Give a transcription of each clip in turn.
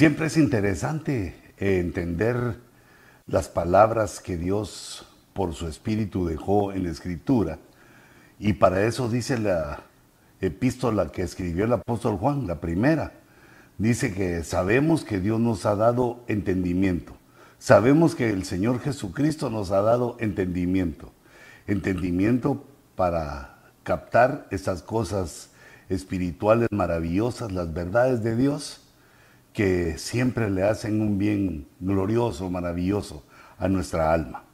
Siempre es interesante entender las palabras que Dios por su espíritu dejó en la escritura. Y para eso dice la epístola que escribió el apóstol Juan, la primera. Dice que sabemos que Dios nos ha dado entendimiento. Sabemos que el Señor Jesucristo nos ha dado entendimiento. Entendimiento para captar esas cosas espirituales maravillosas, las verdades de Dios, que siempre le hacen un bien glorioso, maravilloso a nuestra alma.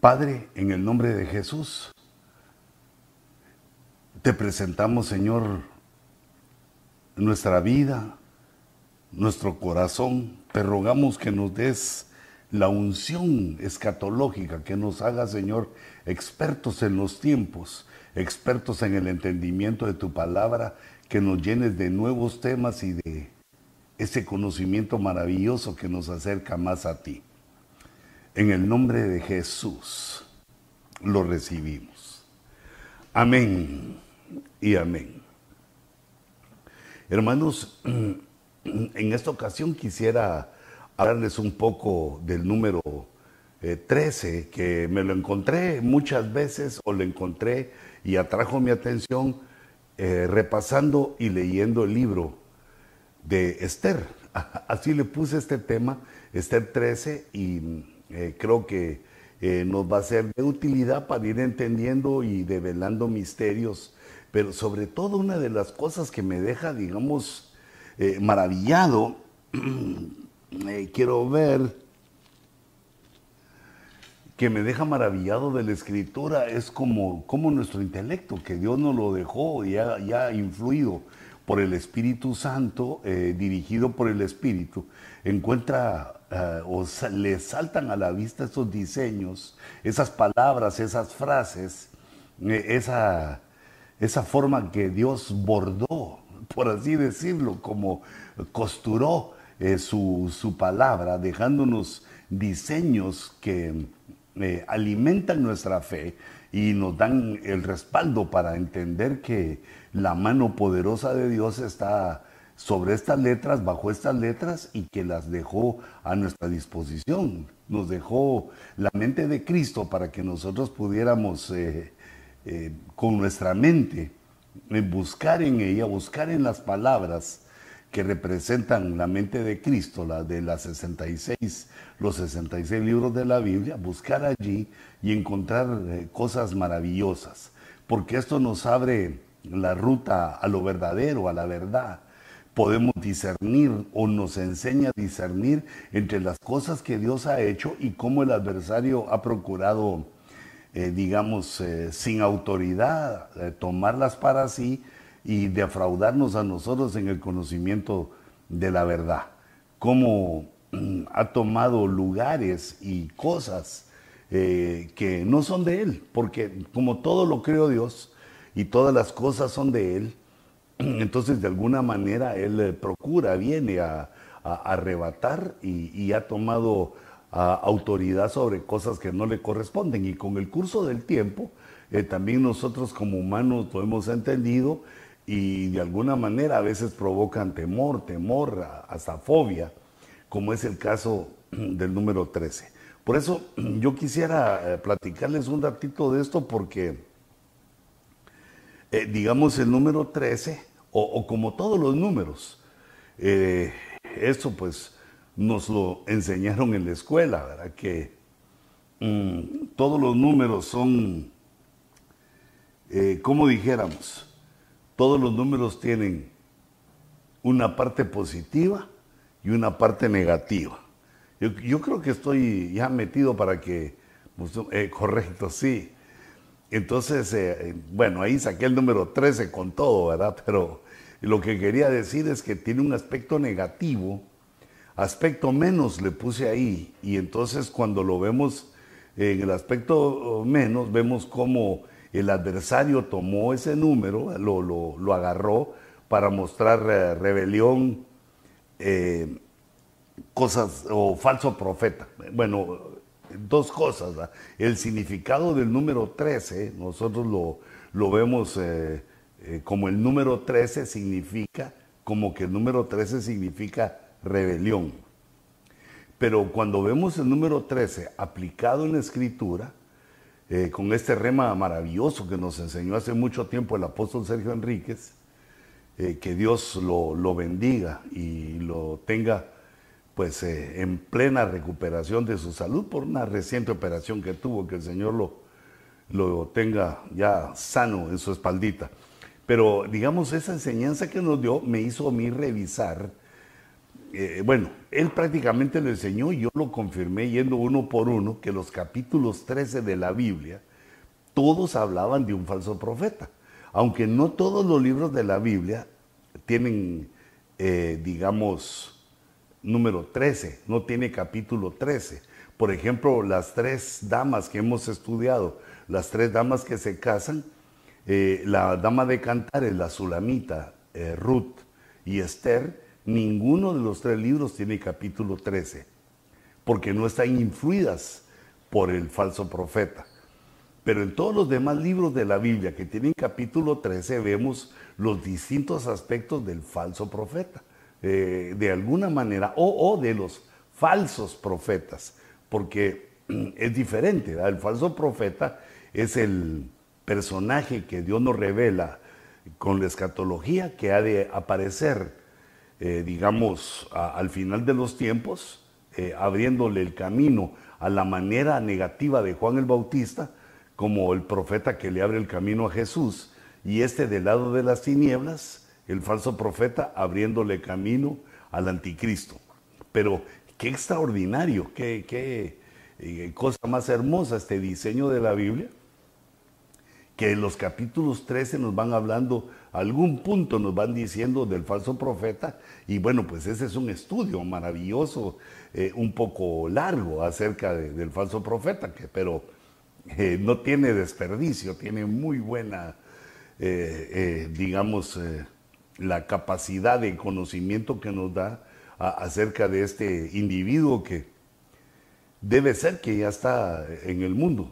Padre, en el nombre de Jesús, te presentamos, Señor, nuestra vida, nuestro corazón. Te rogamos que nos des la unción escatológica, que nos haga, Señor, expertos en los tiempos, expertos en el entendimiento de tu palabra, que nos llenes de nuevos temas y de ese conocimiento maravilloso que nos acerca más a ti. En el nombre de Jesús lo recibimos. Amén y amén. Hermanos, en esta ocasión quisiera hablarles un poco del número 13, eh, que me lo encontré muchas veces o lo encontré y atrajo mi atención eh, repasando y leyendo el libro de Esther. Así le puse este tema, Esther 13, y eh, creo que nos va a ser de utilidad para ir entendiendo y develando misterios pero sobre todo una de las cosas que me deja, digamos, eh, maravillado, eh, quiero ver, que me deja maravillado de la escritura es como, como nuestro intelecto, que Dios nos lo dejó y ha, influido por el Espíritu Santo, eh, dirigido por el Espíritu, encuentra o le saltan a la vista esos diseños, esas palabras, esas frases, esa esa forma que Dios bordó, por así decirlo, como costuró eh, su, palabra, dejándonos diseños que eh, alimentan nuestra fe y nos dan el respaldo para entender que la mano poderosa de Dios está sobre estas letras, bajo estas letras y que las dejó a nuestra disposición. Nos dejó la mente de Cristo para que nosotros pudiéramos eh, eh, con nuestra mente, en buscar en ella, buscar en las palabras que representan la mente de Cristo, la de las 66, los 66 libros de la Biblia, buscar allí y encontrar eh, cosas maravillosas, porque esto nos abre la ruta a lo verdadero, a la verdad. Podemos discernir o nos enseña a discernir entre las cosas que Dios ha hecho y cómo el adversario ha procurado eh, digamos, eh, sin autoridad, tomarlas para sí y defraudarnos a nosotros en el conocimiento de la verdad. Cómo mm, ha tomado lugares y cosas que no son de Él, porque como todo lo creó Dios y todas las cosas son de Él, entonces de alguna manera Él procura, viene a, arrebatar y ha tomado autoridad sobre cosas que no le corresponden. Y con el curso del tiempo, eh, también nosotros como humanos lo hemos entendido y de alguna manera a veces provocan temor, temor, hasta fobia, como es el caso del número 13. Por eso yo quisiera eh, platicarles un ratito de esto porque, eh, digamos, el número 13, o, como todos los números, esto pues nos lo enseñaron en la escuela, ¿verdad? Que mm, todos los números son, eh, como dijéramos, todos los números tienen una parte positiva y una parte negativa. Yo, creo que estoy ya metido para que, pues, eh, correcto, sí. Entonces, eh, bueno, ahí saqué el número 13 con todo, ¿verdad? Pero lo que quería decir es que tiene un aspecto negativo aspecto menos le puse ahí. Y entonces cuando lo vemos en el aspecto menos, vemos cómo el adversario tomó ese número, lo, agarró para mostrar eh, rebelión, eh, cosas o falso profeta. Bueno, dos cosas. El significado del número 13, nosotros lo, vemos eh, como el número 13 significa como que el número 13 significa rebelión. Pero cuando vemos el número 13 aplicado en la escritura, eh, con este rema maravilloso que nos enseñó hace mucho tiempo el apóstol Sergio Enríquez, eh, que Dios lo, bendiga y lo tenga pues eh, en plena recuperación de su salud por una reciente operación que tuvo, que el Señor lo, lo tenga ya sano en su espaldita. Pero digamos, esa enseñanza que nos dio me hizo a mí revisar, eh, bueno, él prácticamente lo enseñó y yo lo confirmé yendo uno por uno, que los capítulos 13 de la Biblia, todos hablaban de un falso profeta. Aunque no todos los libros de la Biblia tienen, eh, digamos, número 13, no tiene capítulo 13. Por ejemplo, las tres damas que hemos estudiado, las tres damas que se casan, eh, la dama de Cantares, la Sulamita, Ruth y Esther, ninguno de los tres libros tiene capítulo 13, porque no están influidas por el falso profeta. Pero en todos los demás libros de la Biblia que tienen capítulo 13 vemos los distintos aspectos del falso profeta, eh, de alguna manera, o, de los falsos profetas, porque es diferente. El falso profeta es el, personaje que Dios nos revela con la escatología que ha de aparecer, eh, digamos, al final de los tiempos, eh, abriéndole el camino a la manera negativa de Juan el Bautista, como el profeta que le abre el camino a Jesús, y este del lado de las tinieblas, el falso profeta abriéndole camino al anticristo. Pero qué extraordinario, qué, qué eh, cosa más hermosa este diseño de la Biblia, que en los capítulos 13 nos van hablando, algún punto nos van diciendo del falso profeta, y bueno, pues ese es un estudio maravilloso, eh, un poco largo acerca del falso profeta, que, pero eh, no tiene desperdicio, tiene muy buena, eh, digamos, la capacidad de conocimiento que nos da acerca de este individuo que debe ser que ya está en el mundo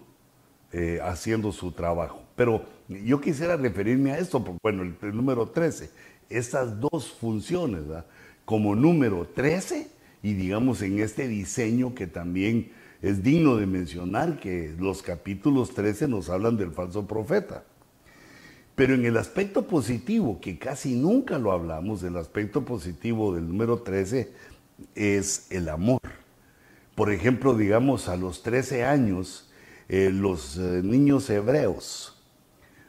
haciendo su trabajo. Pero yo quisiera referirme a esto, porque bueno, el, número 13, estas dos funciones, como número 13 y digamos en este diseño que también es digno de mencionar que los capítulos 13 nos hablan del falso profeta. Pero en el aspecto positivo, que casi nunca lo hablamos, el aspecto positivo del número 13 es el amor. Por ejemplo, digamos, a los 13 años, eh, los eh, niños hebreos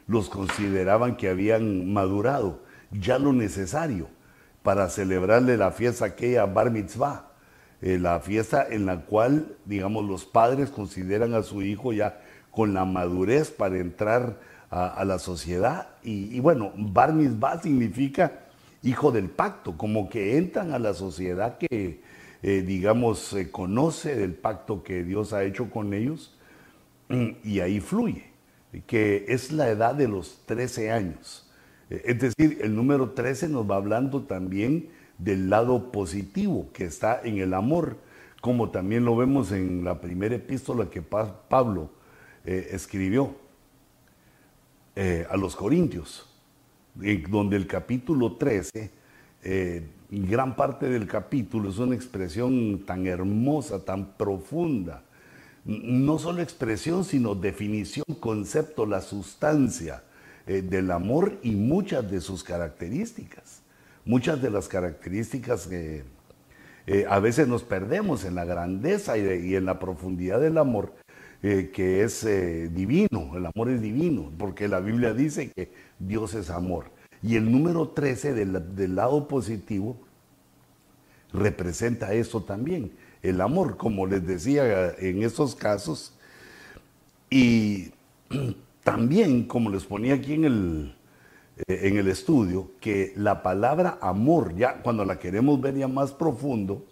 los consideraban que habían madurado ya lo necesario para celebrarle la fiesta aquella bar mitzvah, eh, la fiesta en la cual, digamos, los padres consideran a su hijo ya con la madurez para entrar a, la sociedad. Y, bueno, bar mitzvah significa hijo del pacto, como que entran a la sociedad que, eh, digamos, se conoce del pacto que Dios ha hecho con ellos y ahí fluye que es la edad de los 13 años. Eh, es decir, el número 13 nos va hablando también del lado positivo que está en el amor, como también lo vemos en la primera epístola que Pablo eh, escribió eh, a los Corintios, donde el capítulo 13, gran parte del capítulo es una expresión tan hermosa, tan profunda, no solo expresión, sino definición, concepto, la sustancia eh, del amor y muchas de sus características. Muchas de las características que eh, a veces nos perdemos en la grandeza y, en la profundidad del amor, eh, que es divino, el amor es divino, porque la Biblia dice que Dios es amor. Y el número 13 del, del lado positivo representa eso también el amor, como les decía en estos casos. Y también, como les ponía aquí en el, eh, en el estudio, que la palabra amor, ya cuando la queremos ver ya más profundo,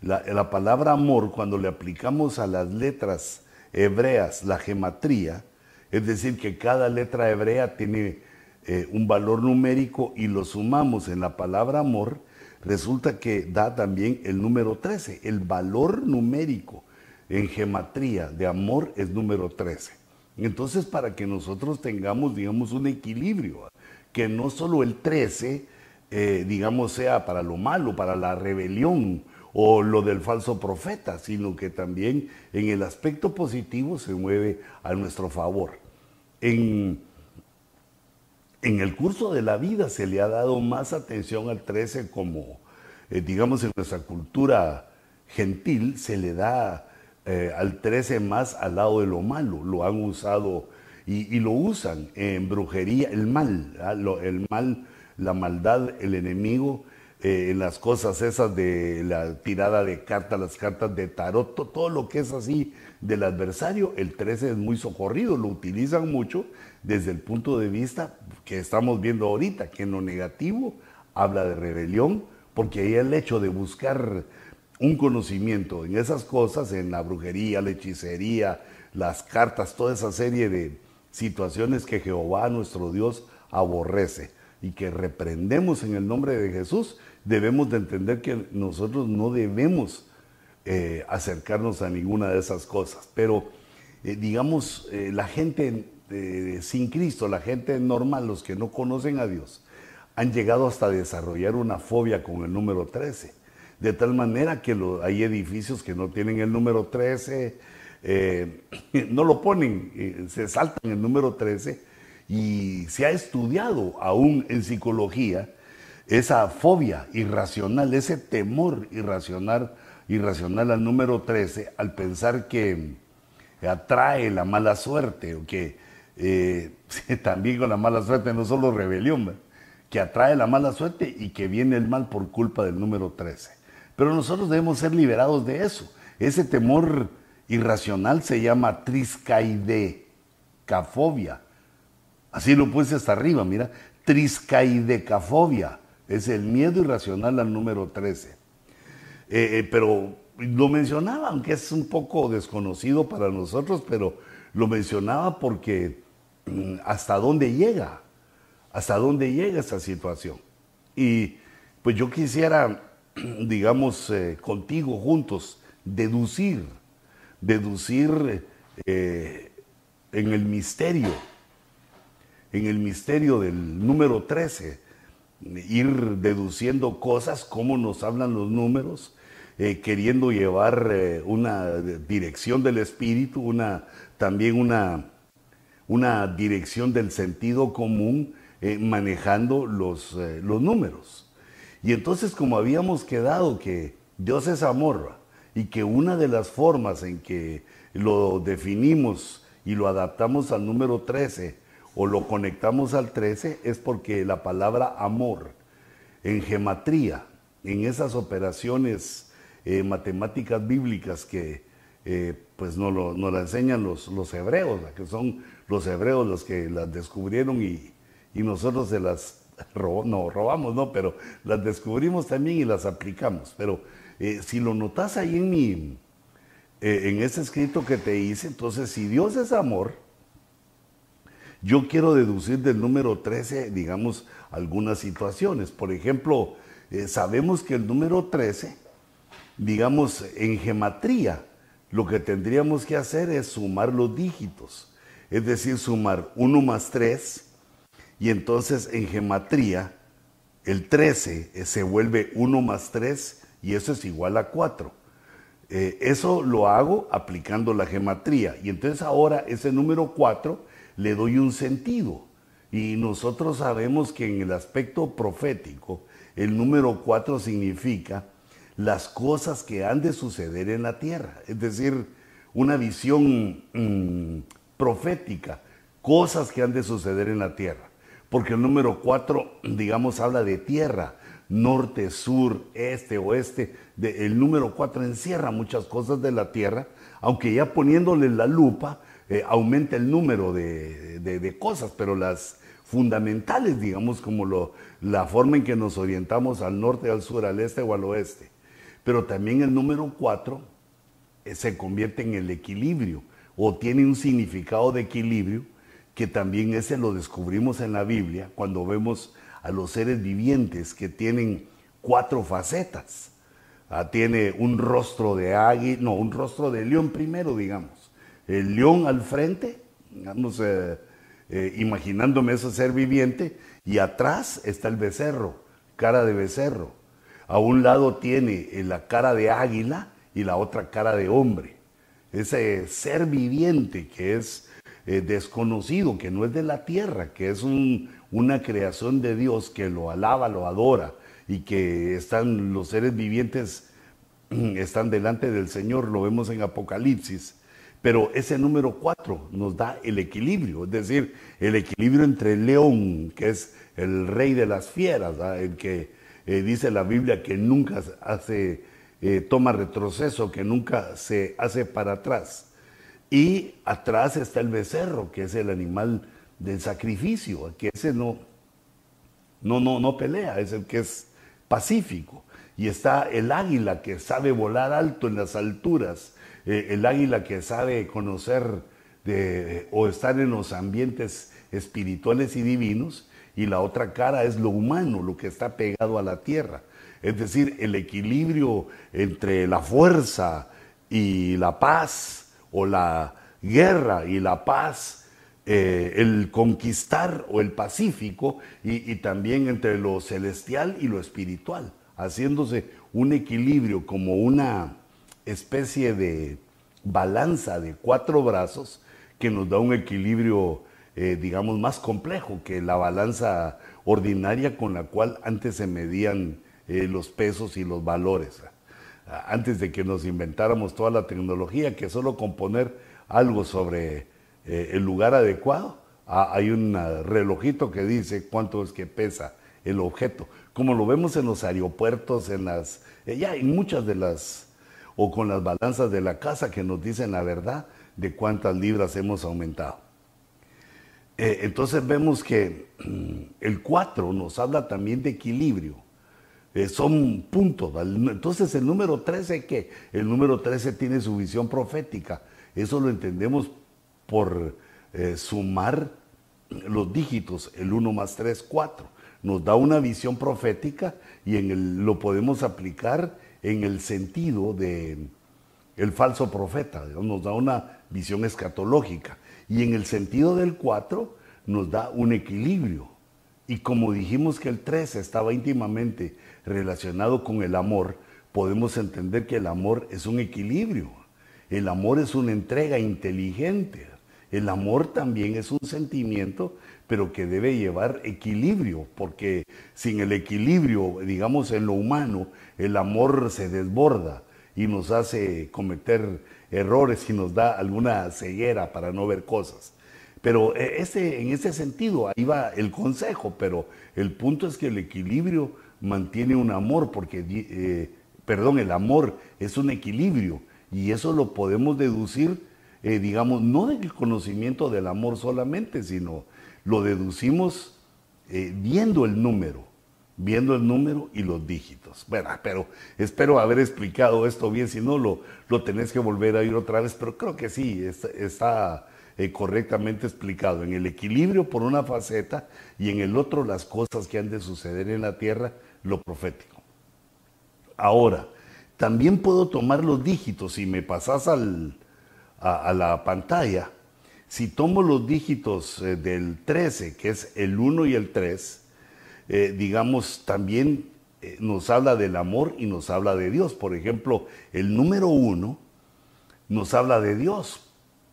la, palabra amor, cuando le aplicamos a las letras hebreas la gematría, es decir, que cada letra hebrea tiene eh, un valor numérico y lo sumamos en la palabra amor, resulta que da también el número 13. El valor numérico en gematría de amor es número 13. Entonces, para que nosotros tengamos, digamos, un equilibrio, que no solo el 13 eh, digamos, sea para lo malo, para la rebelión o lo del falso profeta, sino que también en el aspecto positivo se mueve a nuestro favor. En, en el curso de la vida se le ha dado más atención al 13 como, eh, digamos, en nuestra cultura gentil se le da eh, al 13 más al lado de lo malo. Lo han usado y, lo usan en brujería, el mal, ¿ah? el mal, la maldad, el enemigo, eh, en las cosas esas de la tirada de cartas, las cartas de tarot, todo lo que es así del adversario, el 13 es muy socorrido, lo utilizan mucho desde el punto de vista que estamos viendo ahorita, que en lo negativo habla de rebelión, porque ahí el hecho de buscar un conocimiento en esas cosas, en la brujería, la hechicería, las cartas, toda esa serie de situaciones que Jehová nuestro Dios aborrece y que reprendemos en el nombre de Jesús, debemos de entender que nosotros no debemos eh, acercarnos a ninguna de esas cosas. Pero, eh, digamos, eh, la gente sin Cristo, la gente normal, los que no conocen a Dios, han llegado hasta desarrollar una fobia con el número 13 de tal manera que hay edificios que no tienen el número 13, eh, no lo ponen, eh, se saltan el número 13 y se ha estudiado aún en psicología esa fobia irracional, ese temor irracional, irracional al número 13 al pensar que atrae la mala suerte o que eh, también con la mala suerte no solo rebelión, que atrae la mala suerte y que viene el mal por culpa del número 13. Pero nosotros debemos ser liberados de eso. Ese temor irracional se llama triscaidecafobia. Así lo puse hasta arriba, mira. Triscaidecafobia. Es el miedo irracional al número 13. Eh, eh, pero lo mencionaba, aunque es un poco desconocido para nosotros, pero lo mencionaba porque hasta dónde llega, hasta dónde llega esta situación. Y pues yo quisiera digamos, eh, contigo juntos, deducir, deducir eh, en el misterio, en el misterio del número 13, ir deduciendo cosas, cómo nos hablan los números, eh, queriendo llevar una dirección del espíritu, una, también una, una dirección del sentido común, manejando los, los números. Y entonces como habíamos quedado que Dios es amor y que una de las formas en que lo definimos y lo adaptamos al número 13 o lo conectamos al 13 es porque la palabra amor en gematría, en esas operaciones eh, matemáticas bíblicas que eh, pues nos, lo, la enseñan los, los hebreos, que son los hebreos los que las descubrieron y, y nosotros se las no, robamos, no, pero las descubrimos también y las aplicamos. Pero eh, si lo notas ahí en mi, eh, en ese escrito que te hice, entonces si Dios es amor, yo quiero deducir del número 13, digamos, algunas situaciones. Por ejemplo, eh, sabemos que el número 13, digamos, en gematría, lo que tendríamos que hacer es sumar los dígitos. Es decir, sumar 1 más 3 y entonces en gematría, el 13 eh, se vuelve 1 más 3 y eso es igual a 4. Eh, eso lo hago aplicando la gematría. Y entonces ahora ese número 4 le doy un sentido. Y nosotros sabemos que en el aspecto profético, el número 4 significa las cosas que han de suceder en la tierra. Es decir, una visión mm, profética, cosas que han de suceder en la tierra porque el número 4, digamos, habla de tierra, norte, sur, este, oeste. el número 4 encierra muchas cosas de la tierra, aunque ya poniéndole la lupa eh, aumenta el número de, cosas, pero las fundamentales, digamos, como lo, la forma en que nos orientamos al norte, al sur, al este o al oeste. Pero también el número 4 eh, se convierte en el equilibrio o tiene un significado de equilibrio que también ese lo descubrimos en la Biblia cuando vemos a los seres vivientes que tienen cuatro facetas. Ah, tiene un rostro de águila, no, un rostro de león primero, digamos. El león al frente, digamos, eh, eh, imaginándome ese ser viviente, y atrás está el becerro, cara de becerro. A un lado tiene la cara de águila y la otra cara de hombre. Ese ser viviente que es eh, desconocido, que no es de la tierra, que es una creación de Dios que lo alaba, lo adora y que están los seres vivientes están delante del Señor, lo vemos en Apocalipsis. Pero ese número cuatro nos da el equilibrio, es decir, el equilibrio entre el león, que es el rey de las fieras, el que eh, dice la Biblia que nunca hace, eh, toma retroceso, que nunca se hace para atrás. Y atrás está el becerro, que es el animal del sacrificio, que ese no, no, no, no pelea, es el que es pacífico. Y está el águila que sabe volar alto en las alturas, eh, el águila que sabe conocer de, o estar en los ambientes espirituales y divinos, y la otra cara es lo humano, lo que está pegado a la tierra. Es decir, el equilibrio entre la fuerza y la paz, o la guerra y la paz, eh, el conquistar o el pacífico, y también entre lo celestial y lo espiritual haciéndose un equilibrio como una especie de balanza de cuatro brazos que nos da un equilibrio, eh, digamos, más complejo que la balanza ordinaria con la cual antes se medían eh, los pesos y los valores. Antes de que nos inventáramos toda la tecnología, que solo con poner algo sobre eh, el lugar adecuado, ah, hay un relojito que dice cuánto es que pesa el objeto como lo vemos en los aeropuertos, en las, eh, ya en muchas de las, o con las balanzas de la casa que nos dicen la verdad de cuántas libras hemos aumentado. Entonces vemos que mm, el 4 nos habla también de equilibrio. Eh, son puntos. Entonces el número 13, ¿qué? El número 13 tiene su visión profética. Eso lo entendemos por sumar los dígitos, el 1 más 3, 4 nos da una visión profética y en el, lo podemos aplicar en el sentido de el falso profeta, nos da una visión escatológica. Y en el sentido del 4 nos da un equilibrio. Y como dijimos que el 3 estaba íntimamente relacionado con el amor, podemos entender que el amor es un equilibrio. El amor es una entrega inteligente. El amor también es un sentimiento pero que debe llevar equilibrio, porque sin el equilibrio, digamos, en lo humano, el amor se desborda y nos hace cometer errores y nos da alguna ceguera para no ver cosas. Pero eh, ese, en ese sentido, ahí va el consejo, pero el punto es que el equilibrio mantiene un amor, porque, eh, perdón, el amor es un equilibrio y eso lo podemos deducir, eh, digamos, no del conocimiento del amor solamente, sino lo deducimos eh, viendo el número, viendo el número y los dígitos. Bueno, pero espero haber explicado esto bien, si no lo, lo tenés que volver a ir otra vez, pero creo que sí, está, correctamente explicado. En el equilibrio por una faceta y en el otro las cosas que han de suceder en la tierra, lo profético. Ahora, también puedo tomar los dígitos, si me pasas al, a la pantalla, si tomo los dígitos eh, del 13, que es el 1 y el 3, eh, digamos, también eh, nos habla del amor y nos habla de Dios. Por ejemplo, el número 1 nos habla de Dios,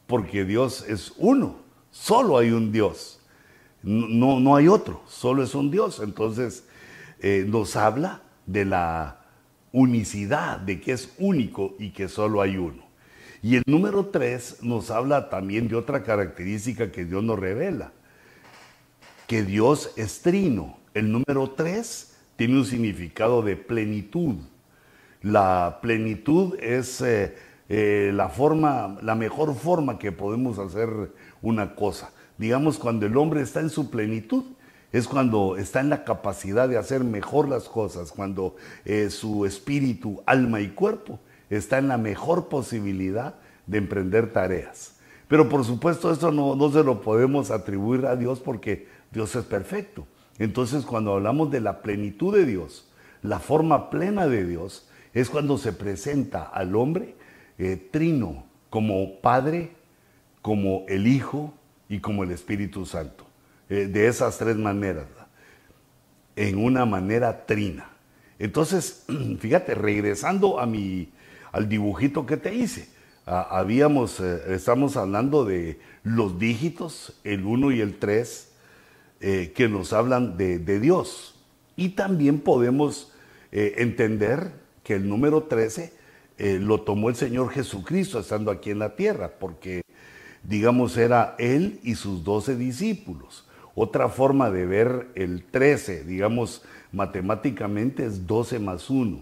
porque Dios es uno, solo hay un Dios, no, no hay otro, solo es un Dios. Entonces, nos habla de la unicidad, de que es único y que solo hay uno. Y el número tres nos habla también de otra característica que Dios nos revela, que Dios es trino. El número tres tiene un significado de plenitud. La plenitud es eh, eh, la forma, la mejor forma que podemos hacer una cosa. Digamos, cuando el hombre está en su plenitud, es cuando está en la capacidad de hacer mejor las cosas, cuando eh, su espíritu, alma y cuerpo está en la mejor posibilidad de emprender tareas. Pero por supuesto esto no, no se lo podemos atribuir a Dios porque Dios es perfecto. Entonces cuando hablamos de la plenitud de Dios, la forma plena de Dios, es cuando se presenta al hombre eh, trino como Padre, como el Hijo y como el Espíritu Santo. Eh, de esas tres maneras. en una manera trina. Entonces, fíjate, regresando a mi, al dibujito que te hice, habíamos, eh, estamos hablando de los dígitos, el 1 y el 3, eh, que nos hablan de, Dios. Y también podemos entender que el número 13 lo tomó el Señor Jesucristo estando aquí en la tierra, porque, digamos, era Él y sus doce discípulos. Otra forma de ver el 13, digamos, matemáticamente es 12 más 1.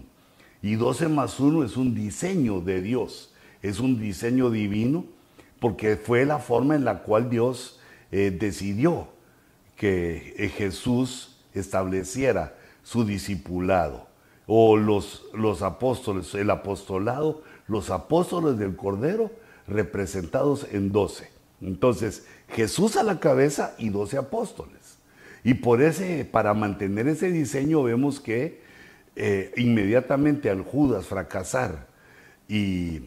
Y 12 más 1 es un diseño de Dios, es un diseño divino, porque fue la forma en la cual Dios eh, decidió que eh, Jesús estableciera su discipulado, o los, los apóstoles, el apostolado, los apóstoles del Cordero representados en 12. Entonces, Jesús a la cabeza y 12 apóstoles. Y por ese, para mantener ese diseño vemos que eh, inmediatamente al Judas fracasar y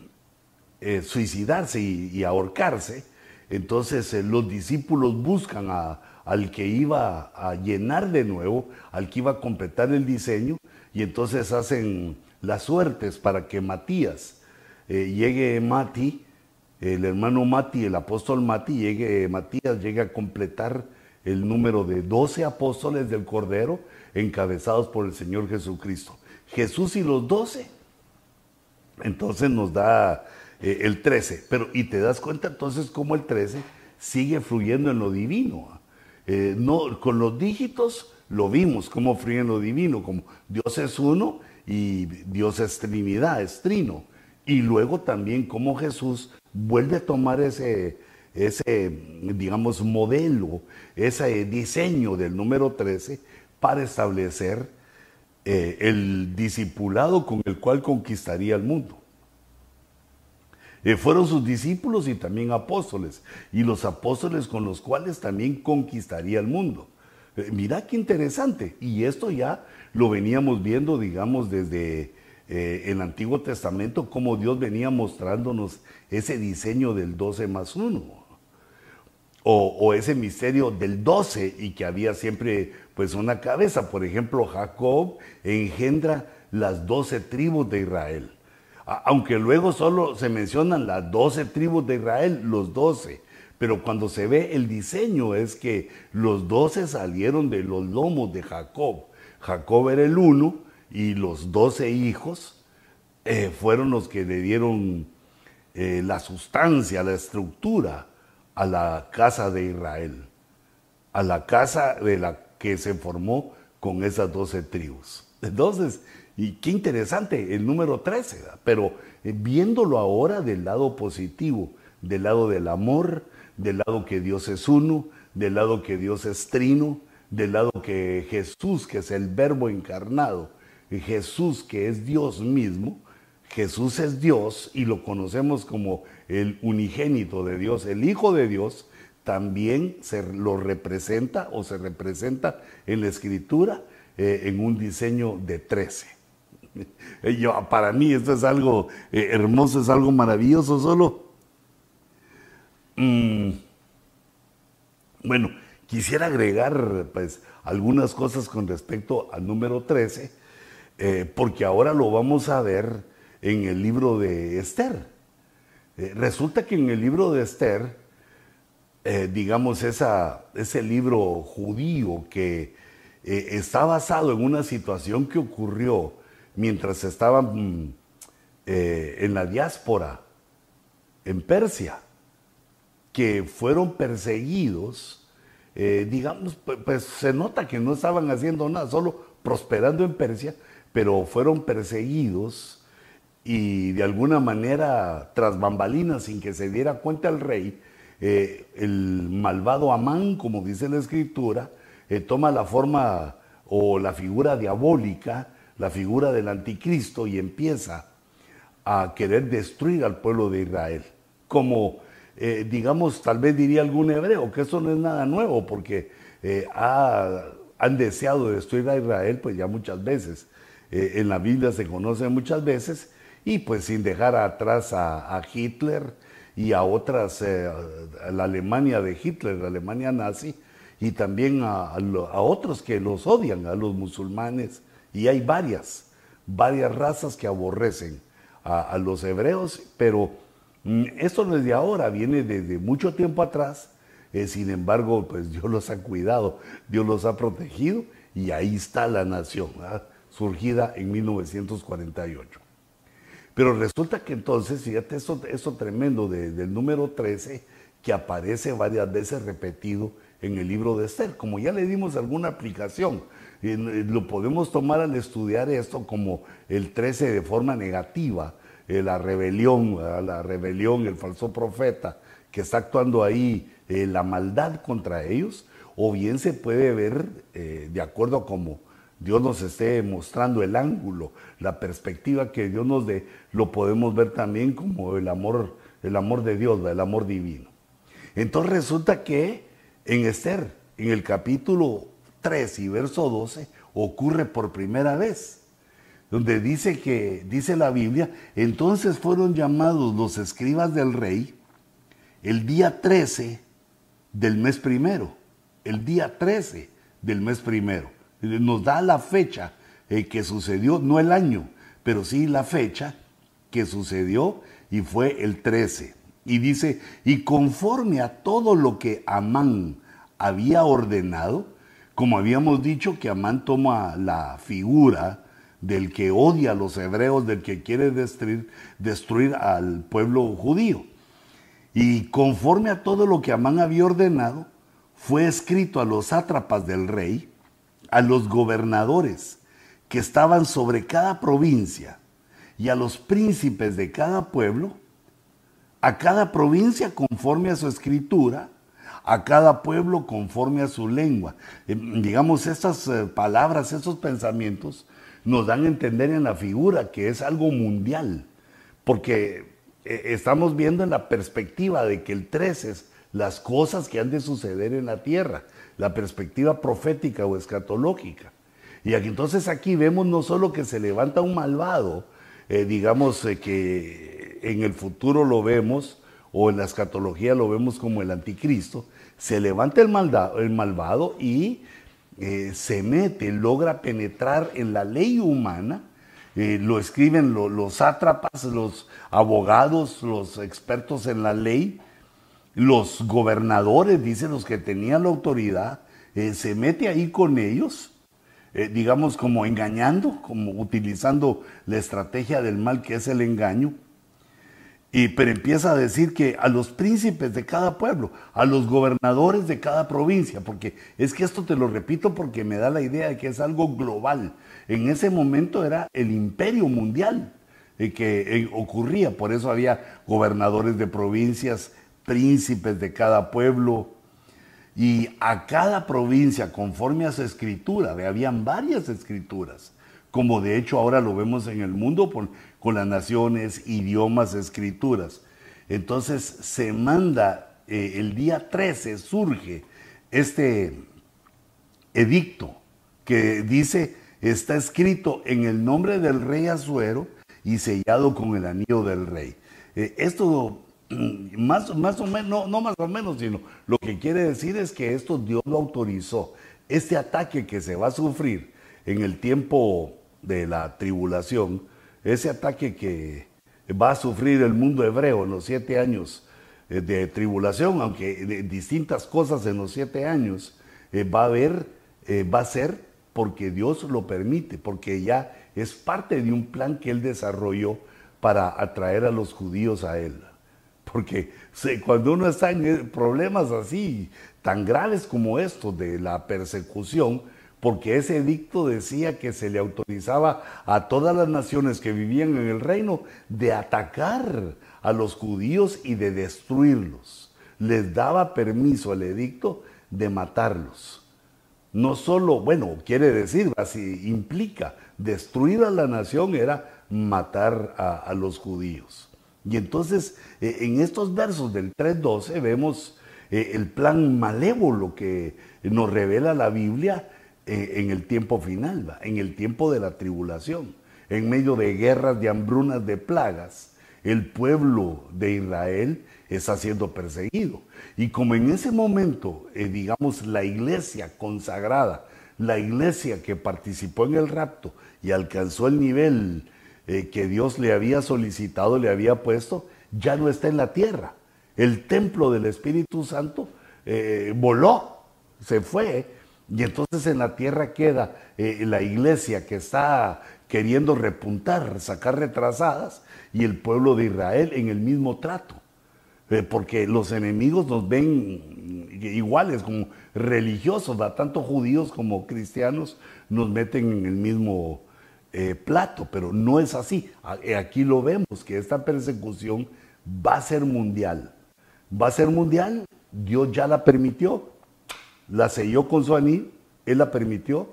eh, suicidarse y, ahorcarse, entonces eh, los discípulos buscan al que iba a llenar de nuevo, al que iba a completar el diseño, y entonces hacen las suertes para que Matías llegue Mati, el hermano Mati, el apóstol Mati, llegue, Matías llegue a completar el número de 12 apóstoles del Cordero encabezados por el Señor Jesucristo. Jesús y los 12. Entonces nos da eh, el 13. Pero, y te das cuenta entonces cómo el 13 sigue fluyendo en lo divino. Eh, no, con los dígitos lo vimos, cómo fluye en lo divino, como Dios es uno y Dios es Trinidad, es trino. Y luego también cómo Jesús vuelve a tomar ese, ese, digamos, modelo, ese diseño del número 13 para establecer eh, el discipulado con el cual conquistaría el mundo. Eh, fueron sus discípulos y también apóstoles, y los apóstoles con los cuales también conquistaría el mundo. Eh, mira qué interesante, y esto ya lo veníamos viendo, digamos, desde el Antiguo Testamento, cómo Dios venía mostrándonos ese diseño del 12 más 1 o, ese misterio del 12 y que había siempre pues una cabeza. Por ejemplo, Jacob engendra las 12 tribus de Israel. Aunque luego solo se mencionan las 12 tribus de Israel, los 12. Pero cuando se ve el diseño es que los 12 salieron de los lomos de Jacob. Jacob era el uno y los 12 hijos eh, fueron los que le dieron eh, la sustancia, la estructura a la casa de Israel, a la casa de la que se formó con esas doce tribus. Entonces, y qué interesante el número 13, pero eh, viéndolo ahora del lado positivo, del lado del amor, del lado que Dios es uno, del lado que Dios es trino, del lado que Jesús, que es el verbo encarnado, Jesús que es Dios mismo, Jesús es Dios y lo conocemos como el unigénito de Dios, el Hijo de Dios, también se lo representa o se representa en la escritura eh, en un diseño de 13. Yo, para mí esto es algo eh, hermoso, es algo maravilloso solo. Mm, bueno, quisiera agregar pues algunas cosas con respecto al número 13, eh, porque ahora lo vamos a ver en el libro de Esther. Eh, resulta que en el libro de Esther, eh, digamos, esa, ese libro judío que está basado en una situación que ocurrió mientras estaban mm, en la diáspora en Persia, que fueron perseguidos, digamos, pues se nota que no estaban haciendo nada, solo prosperando en Persia, pero fueron perseguidos y de alguna manera, tras bambalinas, sin que se diera cuenta el rey, eh, el malvado Amán, como dice la escritura, eh, toma la forma o la figura diabólica, la figura del anticristo y empieza a querer destruir al pueblo de Israel. Como, eh, digamos, tal vez diría algún hebreo, que eso no es nada nuevo, porque han deseado destruir a Israel, pues ya muchas veces. En la Biblia se conoce muchas veces, y pues sin dejar atrás a, Hitler y a otras, eh, a la Alemania de Hitler, la Alemania nazi, y también a, otros que los odian, a los musulmanes, y hay varias, varias razas que aborrecen a, los hebreos, pero mm, esto no es de ahora, viene desde mucho tiempo atrás, eh, sin embargo, pues Dios los ha cuidado, Dios los ha protegido, y ahí está la nación, surgida en 1948. Pero resulta que entonces, fíjate eso, tremendo del número 13, que aparece varias veces repetido en el libro de Esther. Como ya le dimos alguna aplicación, lo podemos tomar al estudiar esto como el 13 de forma negativa, eh, la rebelión, la rebelión, el falso profeta que está actuando ahí, eh, la maldad contra ellos, o bien se puede ver eh, de acuerdo a como Dios nos esté mostrando el ángulo, la perspectiva que Dios nos dé, lo podemos ver también como el amor, el amor de Dios, el amor divino. Entonces resulta que en Esther, en el capítulo 3 y verso 12, ocurre por primera vez, donde dice que, dice la Biblia, entonces fueron llamados los escribas del rey el día 13 del mes primero, el día 13 del mes primero. Nos da la fecha eh, que sucedió, no el año, pero sí la fecha que sucedió y fue el 13. Y dice, y conforme a todo lo que Amán había ordenado, como habíamos dicho que Amán toma la figura del que odia a los hebreos, del que quiere destruir, destruir al pueblo judío. Y conforme a todo lo que Amán había ordenado, fue escrito a los sátrapas del rey, a los gobernadores que estaban sobre cada provincia y a los príncipes de cada pueblo, a cada provincia conforme a su escritura, a cada pueblo conforme a su lengua. Eh, digamos, estas eh, palabras, esos pensamientos nos dan a entender en la figura que es algo mundial, porque eh, estamos viendo en la perspectiva de que el 13 es las cosas que han de suceder en la tierra, la perspectiva profética o escatológica. Y aquí, entonces aquí vemos no solo que se levanta un malvado, digamos que en el futuro lo vemos, o en la escatología lo vemos como el anticristo, se levanta el, el malvado y eh, se mete, logra penetrar en la ley humana, eh, lo escriben los sátrapas, los abogados, los expertos en la ley, los gobernadores, dicen los que tenían la autoridad, eh, se mete ahí con ellos, digamos como engañando, como utilizando la estrategia del mal que es el engaño, y, pero empieza a decir que a los príncipes de cada pueblo, a los gobernadores de cada provincia, porque es que esto te lo repito porque me da la idea de que es algo global. En ese momento era el imperio mundial eh, que eh, ocurría, por eso había gobernadores de provincias, príncipes de cada pueblo, y a cada provincia, conforme a su escritura, habían varias escrituras, como de hecho ahora lo vemos en el mundo, con las naciones, idiomas, escrituras. Entonces se manda, eh, el día 13 surge este edicto que dice, está escrito en el nombre del rey Azuero y sellado con el anillo del rey. Eh, esto más, más o menos, no, no más o menos, sino lo que quiere decir es que esto Dios lo autorizó. Este ataque que se va a sufrir en el tiempo de la tribulación, ese ataque que va a sufrir el mundo hebreo en los siete años eh, de tribulación, aunque de distintas cosas en los siete años, eh, va a haber, eh, va a ser porque Dios lo permite, porque ya es parte de un plan que Él desarrolló para atraer a los judíos a Él. Porque cuando uno está en problemas así, tan graves como estos de la persecución, porque ese edicto decía que se le autorizaba a todas las naciones que vivían en el reino de atacar a los judíos y de destruirlos. Les daba permiso el edicto de matarlos. No solo, bueno, quiere decir, así implica, destruir a la nación era matar a, los judíos. Y entonces, eh, en estos versos del 3.12 vemos eh, el plan malévolo que nos revela la Biblia en el tiempo final, en el tiempo de la tribulación, en medio de guerras, de hambrunas, de plagas. el pueblo de Israel está siendo perseguido. Y como en ese momento, eh, digamos, la iglesia consagrada, la iglesia que participó en el rapto y alcanzó el nivel eh, que Dios le había solicitado, le había puesto, ya no está en la tierra. El templo del Espíritu Santo eh, voló, se fue, y entonces en la tierra queda la iglesia que está queriendo repuntar, sacar retrasadas, y el pueblo de Israel en el mismo trato. Eh, porque los enemigos nos ven iguales, como religiosos, tanto judíos como cristianos nos meten en el mismo eh, plato, pero no es así. Eh, aquí lo vemos, que esta persecución va a ser mundial. Va a ser mundial, Dios ya la permitió, la selló con su anillo, Él la permitió,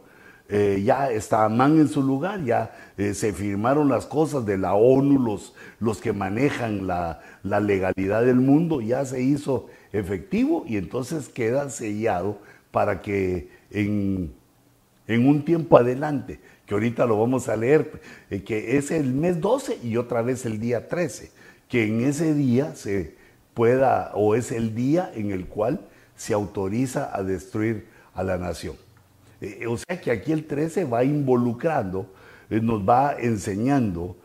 eh, ya está Amán en su lugar, ya se firmaron las cosas de la ONU, los, los que manejan la, legalidad del mundo, ya se hizo efectivo y entonces queda sellado para que en, un tiempo adelante, que ahorita lo vamos a leer, eh, que es el mes 12 y otra vez el día 13, que en ese día se pueda, o es el día en el cual se autoriza a destruir a la nación. Eh, o sea que aquí el 13 va involucrando, eh, nos va enseñando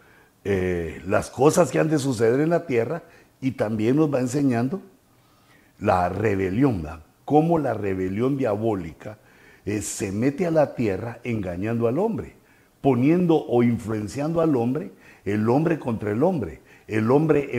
eh, las cosas que han de suceder en la tierra y también nos va enseñando la rebelión, cómo la rebelión diabólica se mete a la tierra engañando al hombre, poniendo o influenciando al hombre, el hombre contra el hombre el hombre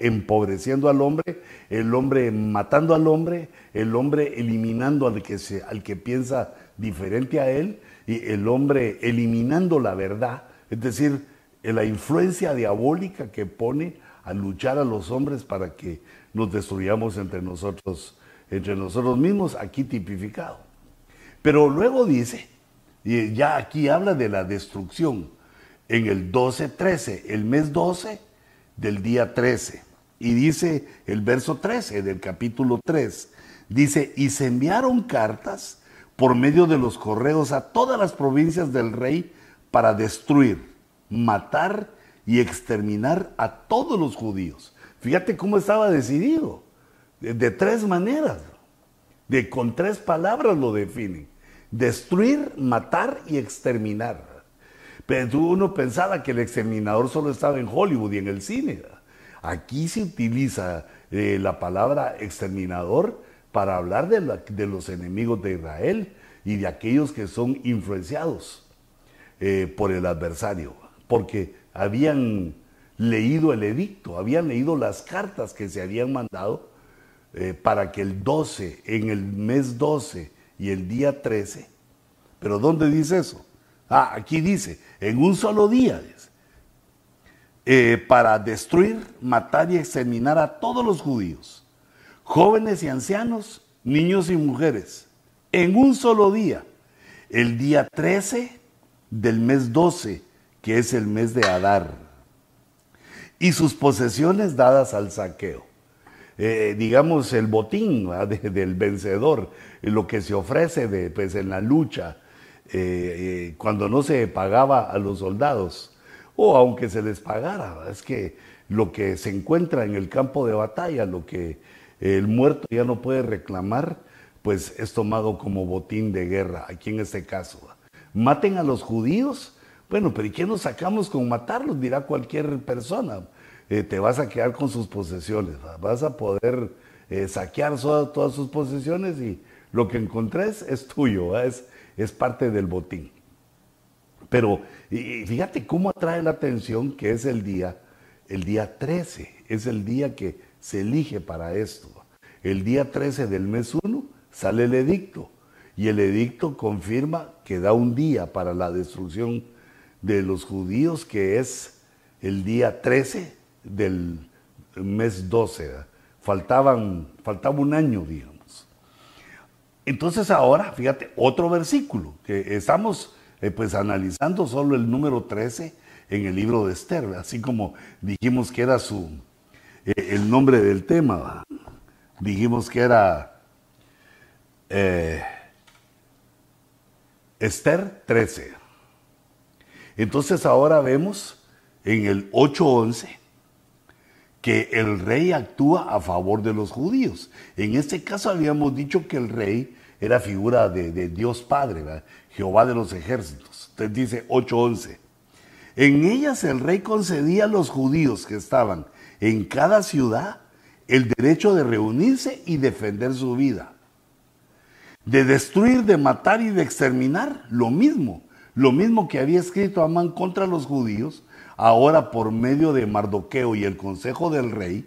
empobreciendo al hombre, el hombre matando al hombre, el hombre eliminando al que, al que piensa diferente a él y el hombre eliminando la verdad, es decir, la influencia diabólica que pone a luchar a los hombres para que nos destruyamos entre nosotros, entre nosotros mismos, aquí tipificado. Pero luego dice, y ya aquí habla de la destrucción, en el 12-13, el mes 12, del día 13. Y dice el verso 13 del capítulo 3, dice, y se enviaron cartas por medio de los correos a todas las provincias del rey para destruir, matar y exterminar a todos los judíos. Fíjate cómo estaba decidido, de, tres maneras, de con tres palabras lo definen, destruir, matar y exterminar. Pero uno pensaba que el exterminador solo estaba en Hollywood y en el cine. Aquí se utiliza eh, la palabra exterminador para hablar de, los enemigos de Israel y de aquellos que son influenciados eh, por el adversario, porque habían leído el edicto, habían leído las cartas que se habían mandado eh, para que el 12, en el mes 12 y el día 13, pero ¿dónde dice eso? Ah, aquí dice, en un solo día, eh, para destruir, matar y exterminar a todos los judíos, jóvenes y ancianos, niños y mujeres, en un solo día, el día 13 del mes 12, que es el mes de Adar, y sus posesiones dadas al saqueo. Eh, digamos, el botín del vencedor, lo que se ofrece de, pues, en la lucha, eh, eh, cuando no se pagaba a los soldados, o aunque se les pagara, es que lo que se encuentra en el campo de batalla, lo que el muerto ya no puede reclamar, pues es tomado como botín de guerra, aquí en este caso. Maten a los judíos, bueno, pero ¿y qué nos sacamos con matarlos? Dirá cualquier persona. Eh, te vas a quedar con sus posesiones, vas a poder saquear todas, sus posesiones y lo que encontres es tuyo, es es parte del botín. Pero fíjate cómo atrae la atención que es el día, el día 13, es el día que se elige para esto. El día 13 del mes 1 sale el edicto y el edicto confirma que da un día para la destrucción de los judíos que es el día 13 del mes 12. Faltaban, faltaba un año, digamos. Entonces ahora, fíjate, otro versículo, que estamos eh, pues analizando solo el número 13 en el libro de Esther, así como dijimos que era su, eh, el nombre del tema, dijimos que era eh, Esther 13. Entonces ahora vemos en el 8.11 que el rey actúa a favor de los judíos. En este caso habíamos dicho que el rey era figura de, Dios Padre, Jehová de los ejércitos. Entonces dice 8.11. En ellas el rey concedía a los judíos que estaban en cada ciudad el derecho de reunirse y defender su vida. De destruir, de matar y de exterminar, lo mismo. Lo mismo que había escrito Amán contra los judíos, ahora por medio de Mardoqueo y el consejo del rey,